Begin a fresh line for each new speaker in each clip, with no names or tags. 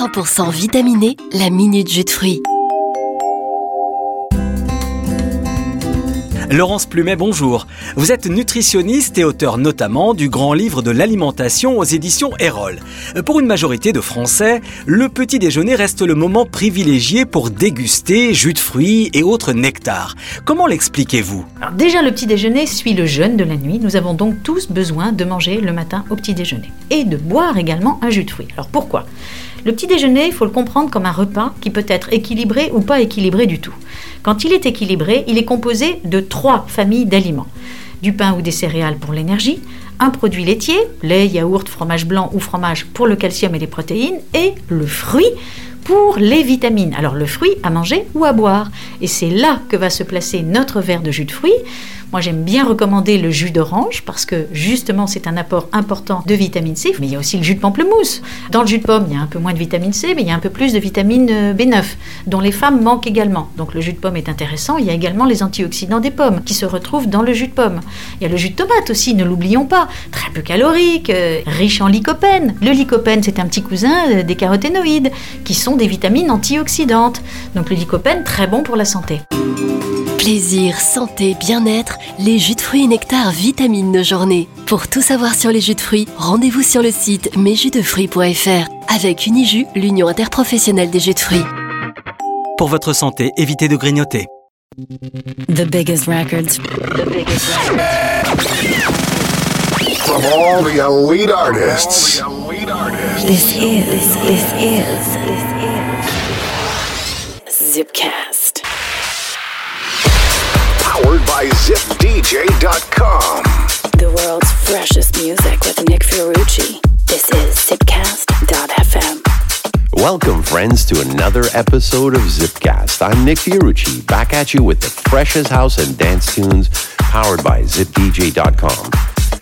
100% vitaminé, la minute jus de fruits.
Laurence Plumet, bonjour. Vous êtes nutritionniste et auteur notamment du grand livre de l'alimentation aux éditions Erol. Pour une majorité de Français, le petit déjeuner reste le moment privilégié pour déguster jus de fruits et autres nectars. Comment l'expliquez-vous?
Alors déjà, le petit déjeuner suit le jeûne de la nuit. Nous avons donc tous besoin de manger le matin au petit déjeuner et de boire également un jus de fruits. Alors pourquoi? Le petit déjeuner, il faut le comprendre comme un repas qui peut être équilibré ou pas équilibré du tout. Quand il est équilibré, il est composé de trois familles d'aliments. Du pain ou des céréales pour l'énergie, un produit laitier, lait, yaourt, fromage blanc ou fromage pour le calcium et les protéines, et le fruit pour les vitamines. Alors le fruit à manger ou à boire. Et c'est là que va se placer notre verre de jus de fruits. Moi, j'aime bien recommander le jus d'orange parce que justement, c'est un apport important de vitamine C. Mais il y a aussi le jus de pamplemousse. Dans le jus de pomme, il y a un peu moins de vitamine C, mais il y a un peu plus de vitamine euh, B9, dont les femmes manquent également. Donc le jus de pomme est intéressant. Il y a également les antioxydants des pommes qui se retrouvent dans le jus de pomme. Il y a le jus de tomate aussi, ne l'oublions pas. Très peu calorique, euh, riche en lycopène. Le lycopène, c'est un petit cousin euh, des caroténoïdes, qui sont des vitamines antioxydantes. Donc le lycopène, très bon pour la santé.
Plaisir, santé, bien-être, les jus de fruits et nectar vitamines nos journées. Pour tout savoir sur les jus de fruits, rendez-vous sur le site mesjusdefruits.fr avec Unijus, l'union interprofessionnelle des jus de fruits.
Pour votre santé, évitez de grignoter.
The biggest records. The biggest records.
From all the elite artists.
This is, this is, this is Zipcast.
Powered by ZipDJ.com.
The world's freshest music with Nick Fiorucci. This is Zipcast.fm.
Welcome, friends, to another episode of Zipcast. I'm Nick Fiorucci, back at you with the freshest house and dance tunes powered by ZipDJ.com.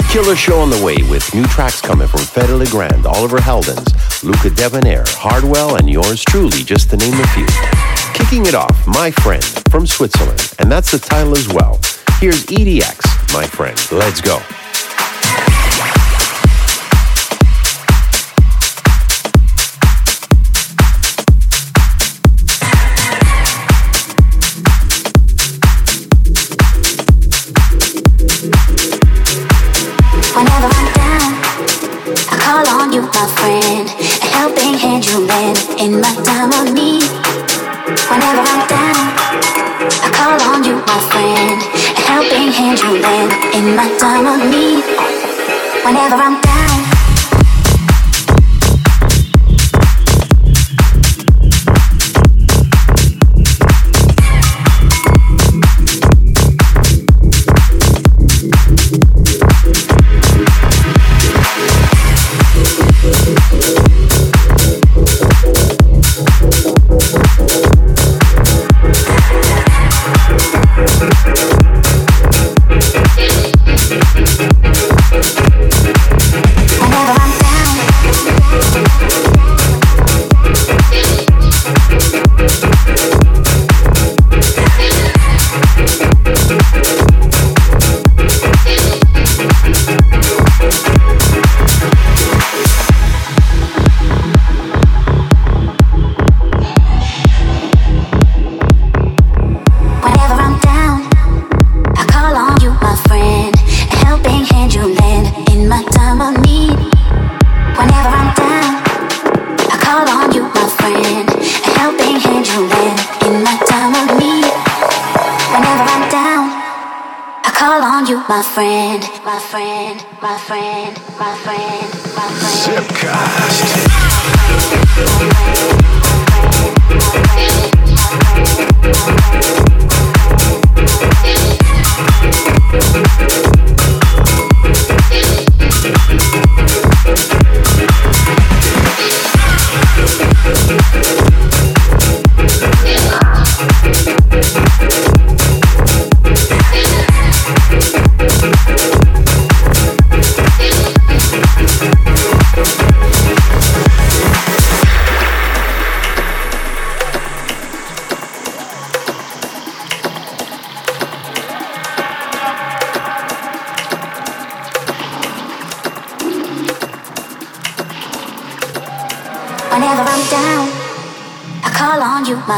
Killer show on the way with new tracks coming from Fedde Le Grand, Oliver Heldens, Luca Debonaire, Hardwell, and yours truly, just to name a few. Kicking it off, My Friend from Switzerland, and that's the title as well. Here's EDX, My Friend. Let's go.
Whenever I'm down, I call on you, my friend. A helping hand you lend in my time of need. Whenever I'm down, I call on you, my friend. A helping hand you lend in my time of need. Whenever I'm down. My friend, my friend, my friend, my friend, my friend.
Zipcast.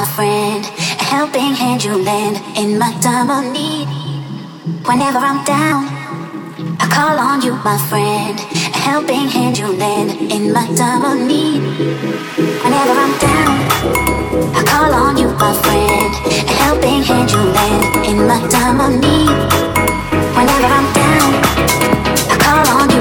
My friend. A helping hand you lend in my time of need. Whenever I'm down, I call on you, my friend. A helping hand you lend in my time of need. Whenever I'm down, I call on you, my friend. A helping hand you lend in my time of need. Whenever I'm down, I call on you,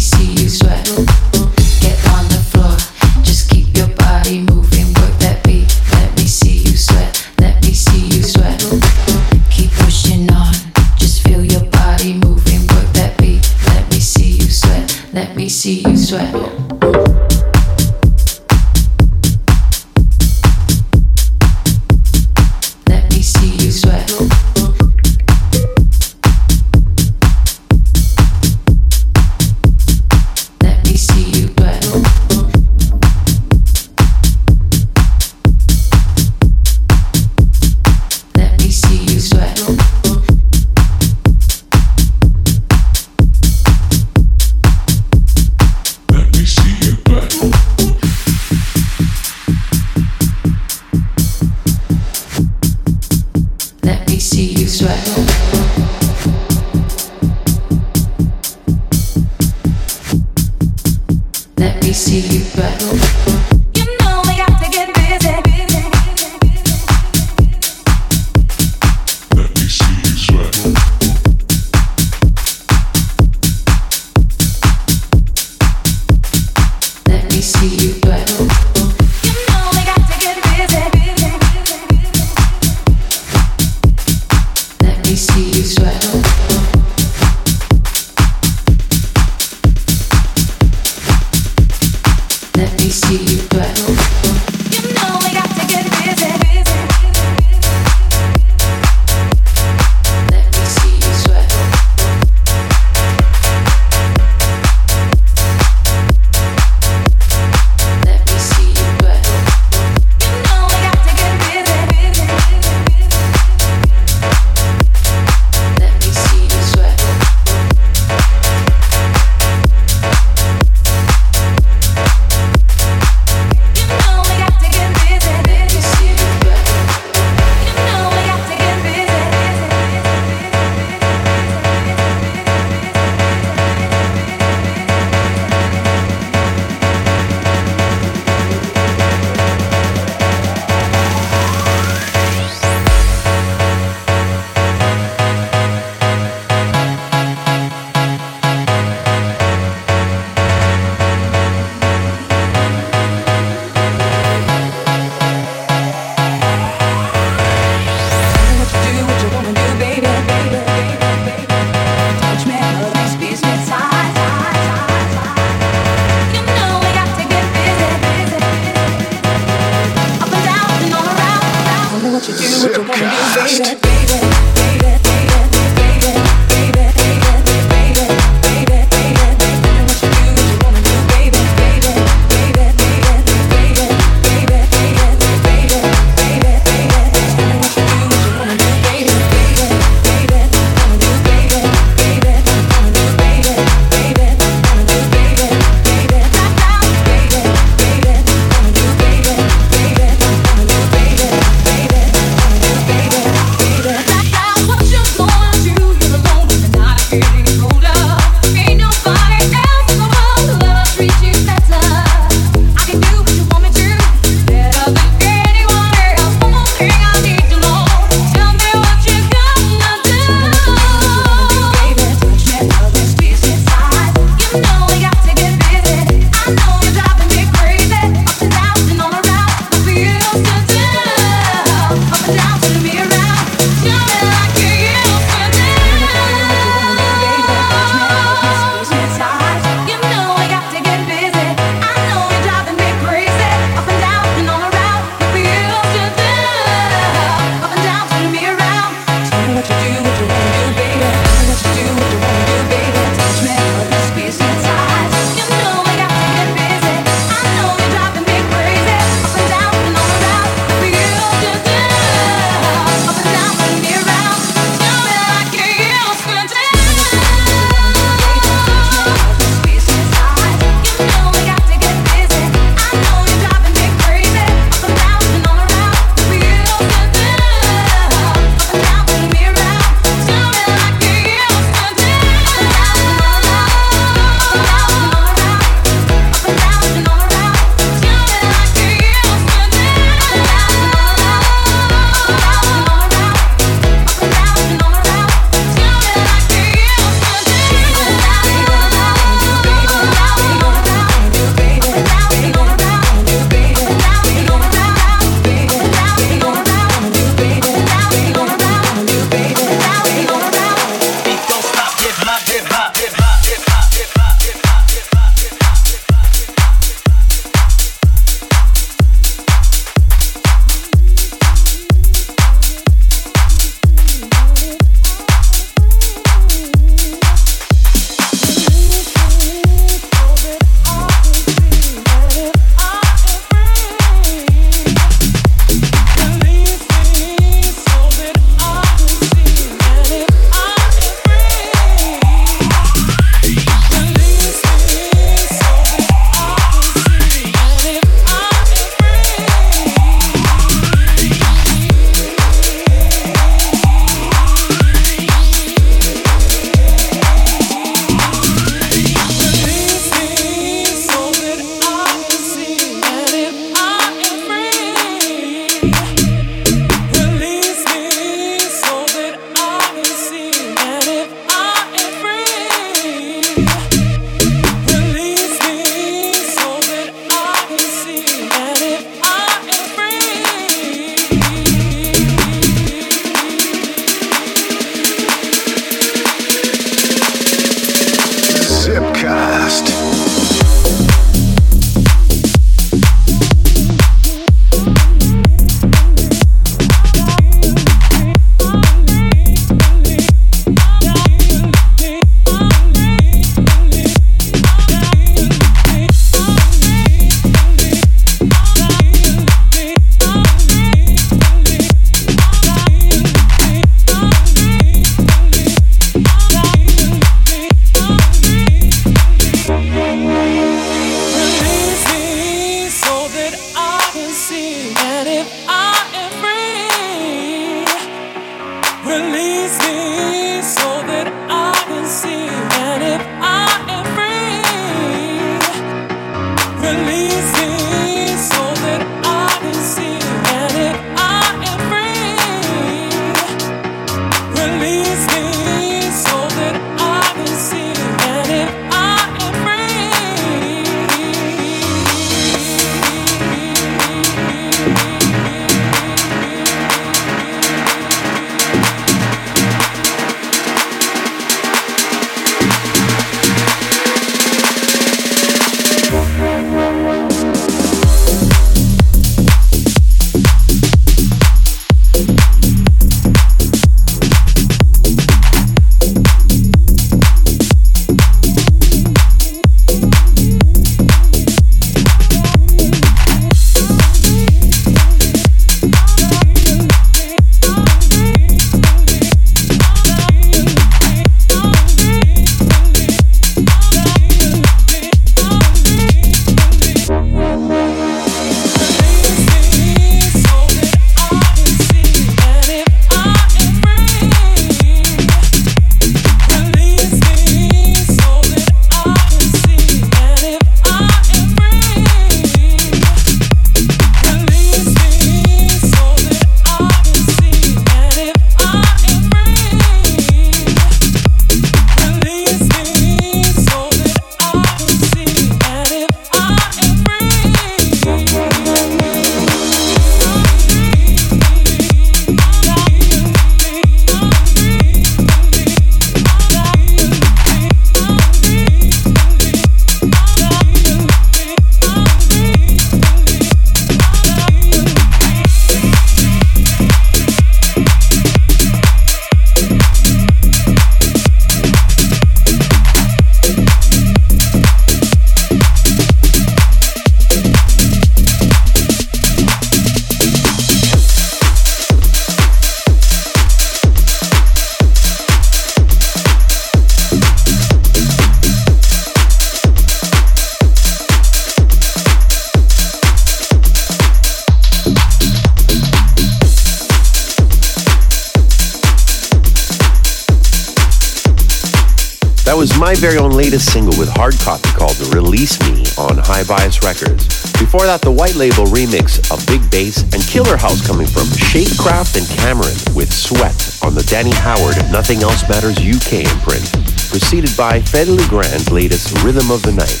was my very own latest single with hard copy called Release Me on Hi-Bias Records. Before that, the white label remix of Big Bass and Killer House coming from Shapecraft and Cameron with Sweat on the Danny Howard Nothing Else Matters UK imprint, preceded by Fedde Le Grand's latest Rhythm of the Night.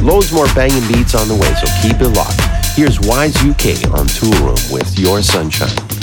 Loads more banging beats on the way, so keep it locked. Here's Wise UK on Toolroom with Your Sunshine.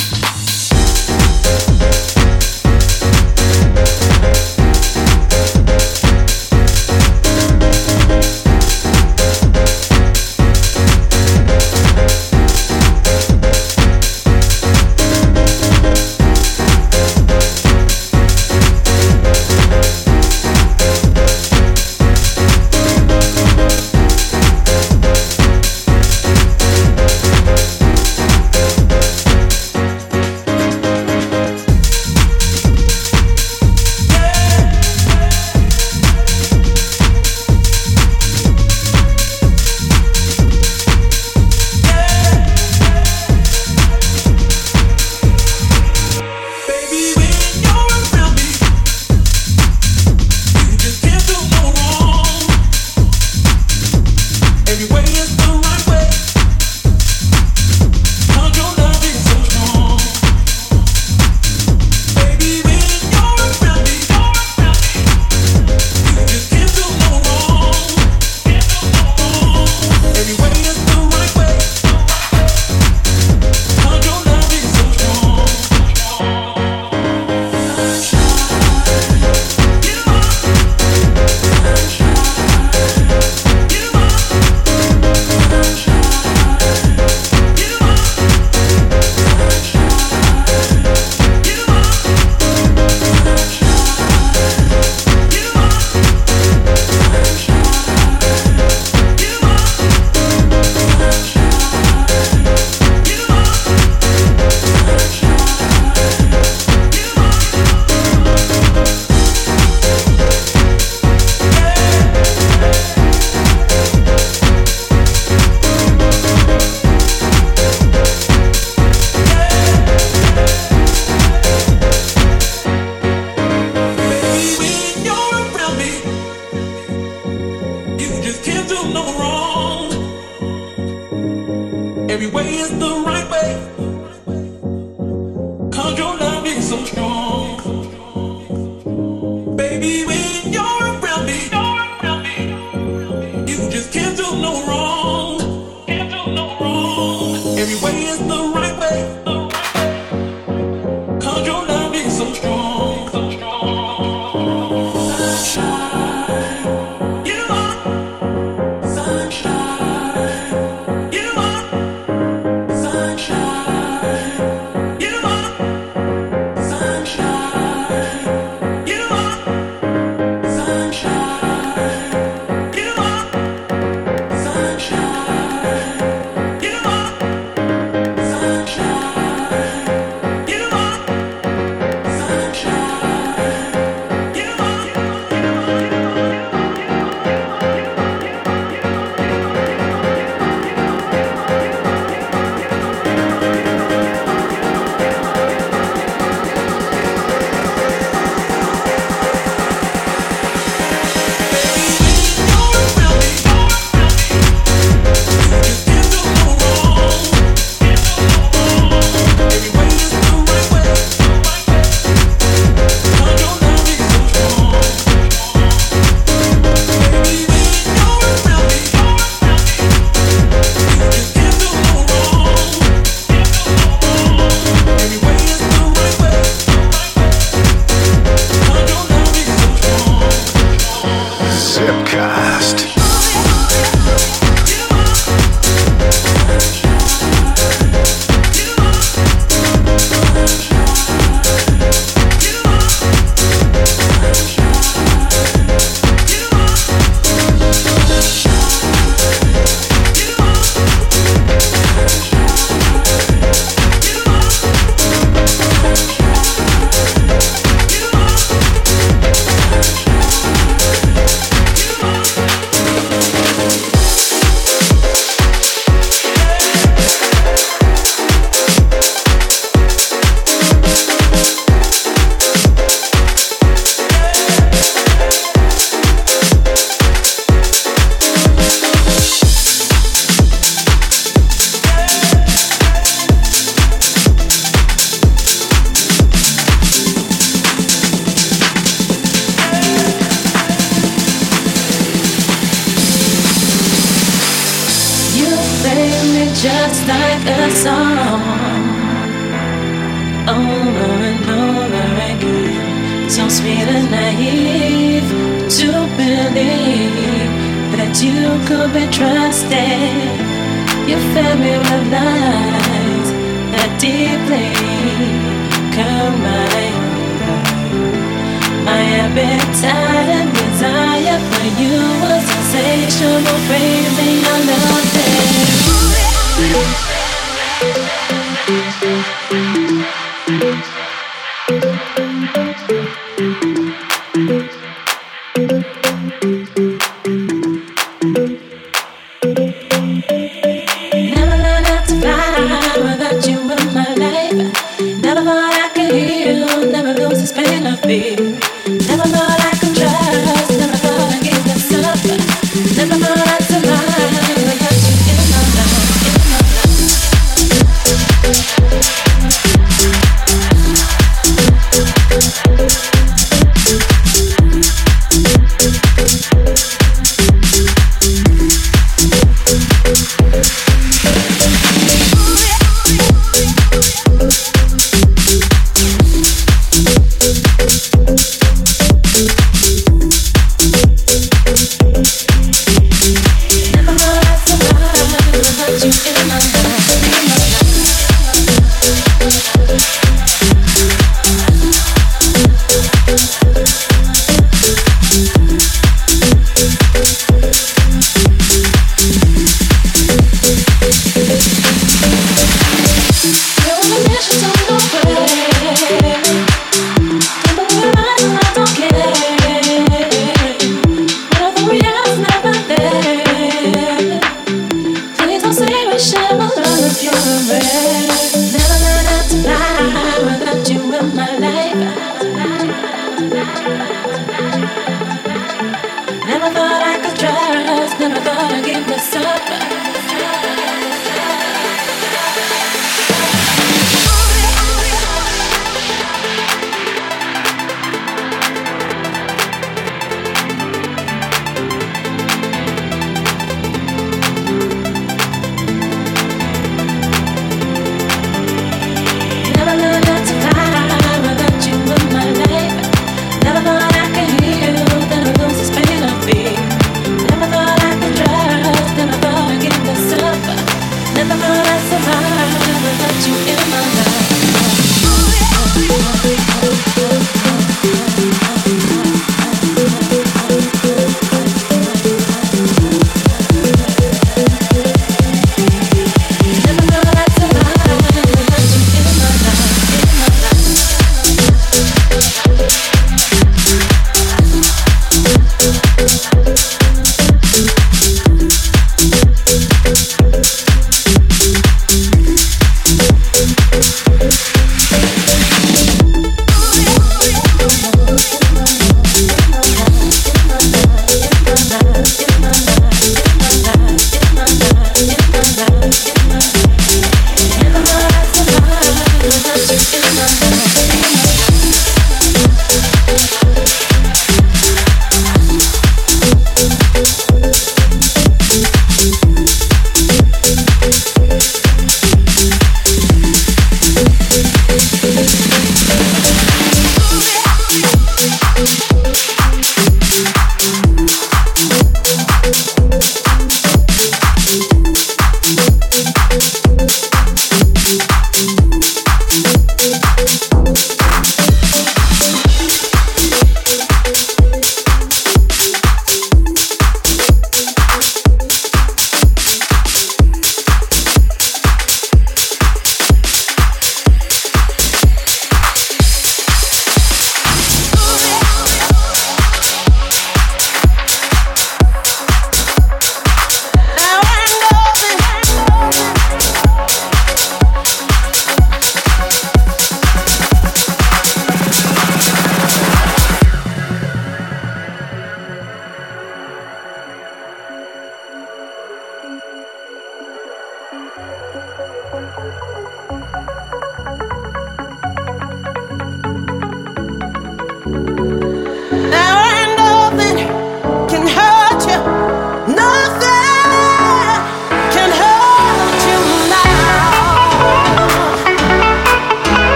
I've been tired and desire for you was sensational, crazy, I love.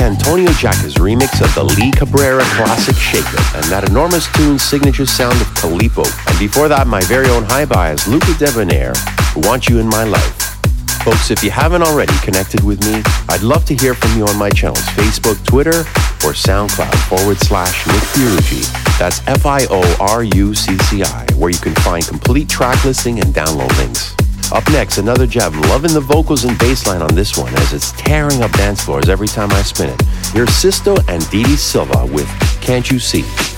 Antonio Giacca's remix of the Lee Cabrera classic Shake It, and that enormous tune's signature sound of Calipo. And before that, my very own Hi-Bias, Luca Debonaire, who want you in my life. Folks, if you haven't already connected with me, I'd love to hear from you on my channels, Facebook, Twitter, or SoundCloud forward slash Nick Fiorucci. That's F-I-O-R-U-C-C-I, where you can find complete track listing and download links. Up next, another jab. Loving the vocals and bass line on this one as it's tearing up dance floors every time I spin it. Here's Sisto and Didi Silva with Can't You See?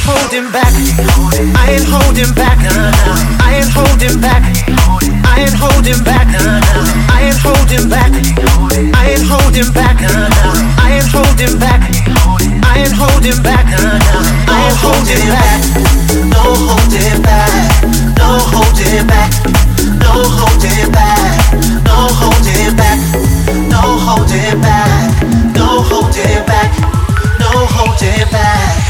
Ain't holding back.
I ain't holding back. I ain't holding back. I ain't holding back. I ain't holding back. I ain't holding back. I ain't holding back. I ain't holding back. I ain't holding back. No holding back. No holding back. No holding back. No holding back. No holding back. No holding back. No holding back.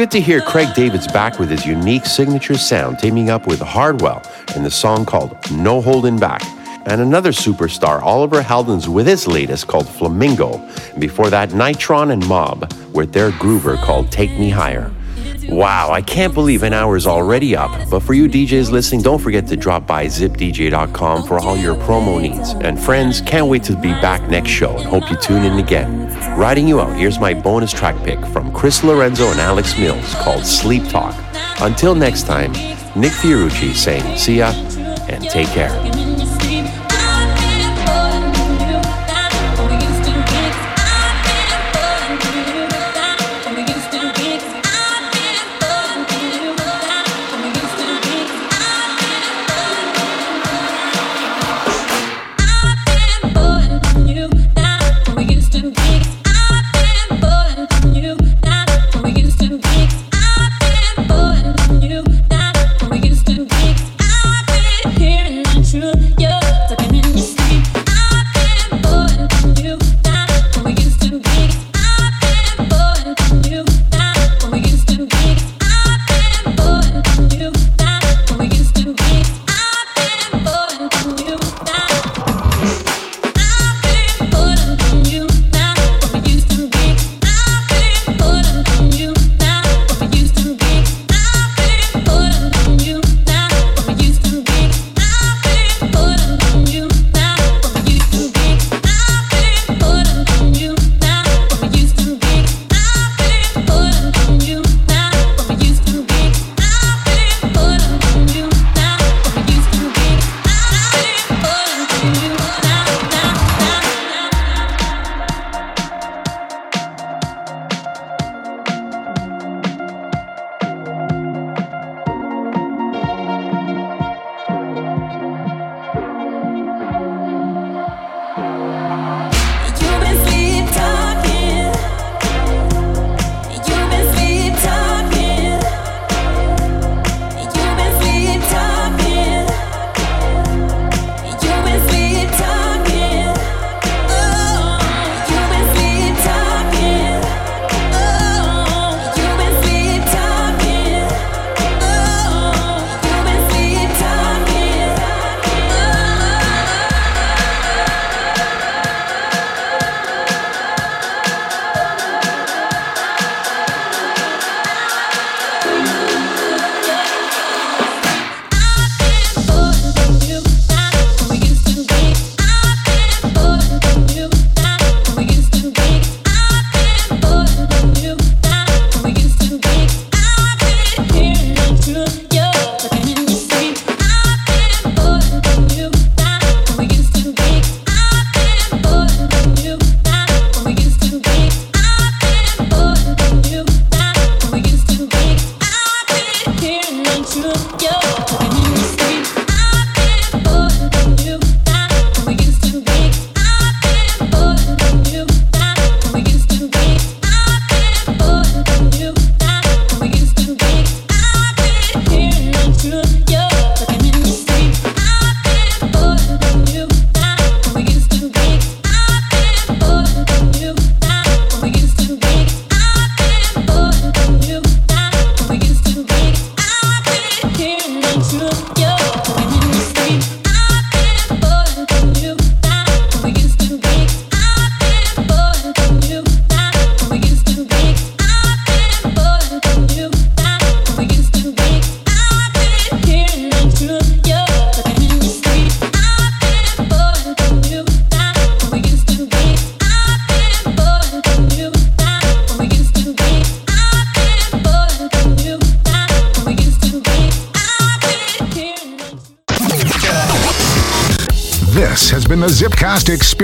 Good to hear Craig David's back with his unique signature sound, teaming up with Hardwell in the song called No Holding Back. And another superstar, Oliver Heldens, with his latest called Flamingo. And before that, Nitron and Mob with their groover called Take Me Higher. Wow, I can't believe an hour is already up. But for you DJs listening, don't forget to drop by zipdj.com for all your promo needs. And friends, can't wait to be back next show and hope you tune in again. Riding you out, here's my bonus track pick from Chris Lorenzo and Alex Mills called Sleep Talk. Until next time, Nick Fiorucci saying see ya and take care.